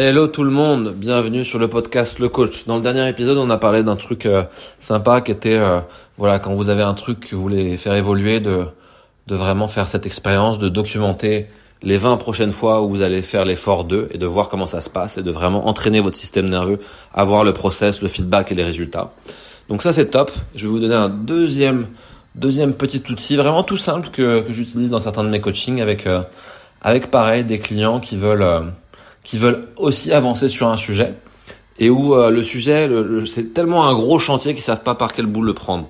Hello tout le monde, bienvenue sur le podcast Le Coach. Dans le dernier épisode, on a parlé d'un truc euh, sympa qui était, euh, voilà, quand vous avez un truc que vous voulez faire évoluer, de, de vraiment faire cette expérience, de documenter les 20 prochaines fois où vous allez faire l'effort d'eux et de voir comment ça se passe et de vraiment entraîner votre système nerveux à voir le process, le feedback et les résultats. Donc ça c'est top. Je vais vous donner un deuxième, deuxième petit outil vraiment tout simple que, que j'utilise dans certains de mes coachings avec, euh, avec pareil des clients qui veulent qui veulent aussi avancer sur un sujet et où euh, le sujet, c'est tellement un gros chantier qu'ils savent pas par quel bout le prendre.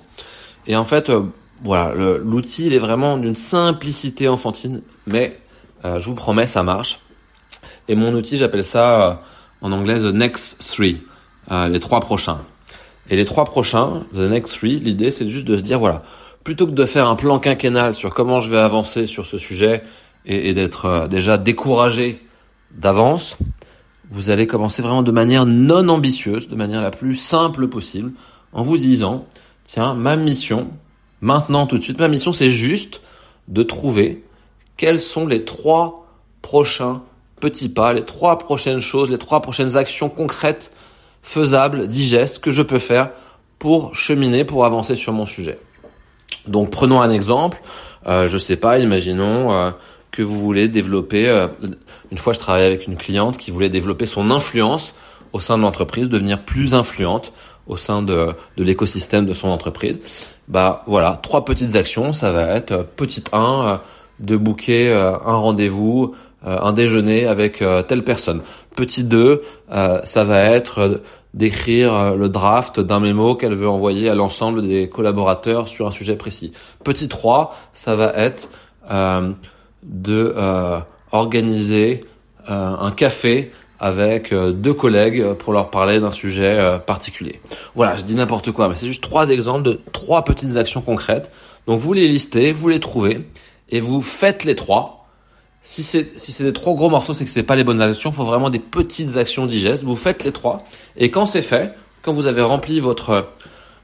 Et en fait, euh, voilà, l'outil il est vraiment d'une simplicité enfantine, mais euh, je vous promets, ça marche. Et mon outil, j'appelle ça en anglais the next three, les trois prochains. Et les trois prochains, the next three, l'idée c'est juste de se dire voilà, plutôt que de faire un plan quinquennal sur comment je vais avancer sur ce sujet et, et d'être déjà découragé d'avance, vous allez commencer vraiment de manière non ambitieuse, de manière la plus simple possible, en vous disant, tiens, ma mission, maintenant tout de suite, ma mission c'est juste de trouver quels sont les trois prochains petits pas, les trois prochaines choses, les trois prochaines actions concrètes, faisables, digestes que je peux faire pour cheminer, pour avancer sur mon sujet. Donc prenons un exemple, euh, je sais pas, imaginons euh, que vous voulez développer. Euh, une fois, je travaillais avec une cliente qui voulait développer son influence au sein de l'entreprise, devenir plus influente au sein de, de l'écosystème de son entreprise. Bah voilà, trois petites actions, ça va être euh, petite 1, euh, de booker un rendez-vous, un déjeuner avec telle personne. Petit 2, ça va être d'écrire le draft d'un mémo qu'elle veut envoyer à l'ensemble des collaborateurs sur un sujet précis. Petit 3, ça va être de euh, organiser euh, un café avec euh, deux collègues pour leur parler d'un sujet particulier. Voilà, je dis n'importe quoi, mais c'est juste trois exemples de trois petites actions concrètes. Donc vous les listez, vous les trouvez et vous faites les trois. Si c'est si c'est des trop gros morceaux, c'est que c'est pas les bonnes actions. Il faut vraiment des petites actions digestes. Vous faites les trois et quand c'est fait, quand vous avez rempli votre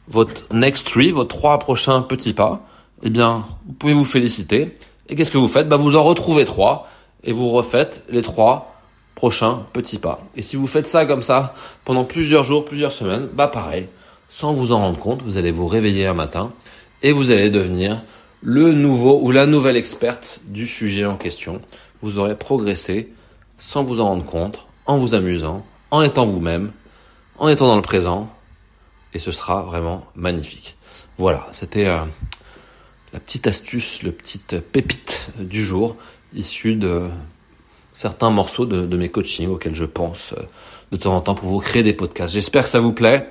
votre next three, vos trois prochains petits pas, eh bien, vous pouvez vous féliciter et qu'est-ce que vous faites bah, Vous en retrouvez trois et vous refaites les trois prochains petits pas. Et si vous faites ça comme ça pendant plusieurs jours, plusieurs semaines, bah pareil, sans vous en rendre compte, vous allez vous réveiller un matin et vous allez devenir le nouveau ou la nouvelle experte du sujet en question. Vous aurez progressé sans vous en rendre compte, en vous amusant, en étant vous-même, en étant dans le présent, et ce sera vraiment magnifique. Voilà, c'était euh, la petite astuce, le petite pépite du jour, issue de certains morceaux de, mes coachings auxquels je pense euh, de temps en temps pour vous créer des podcasts. J'espère que ça vous plaît.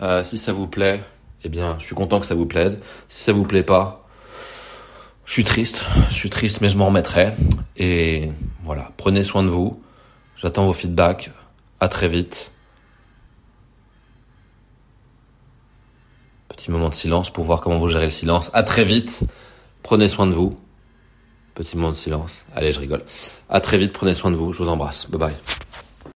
Euh, si ça vous plaît, eh bien, je suis content que ça vous plaise. Si ça vous plaît pas, je suis triste. Je suis triste, mais je m'en remettrai. Et voilà, prenez soin de vous. J'attends vos feedbacks. À très vite. Petit moment de silence pour voir comment vous gérez le silence. À très vite. Prenez soin de vous. Petit moment de silence. Allez, je rigole. À très vite. Prenez soin de vous. Je vous embrasse. Bye bye.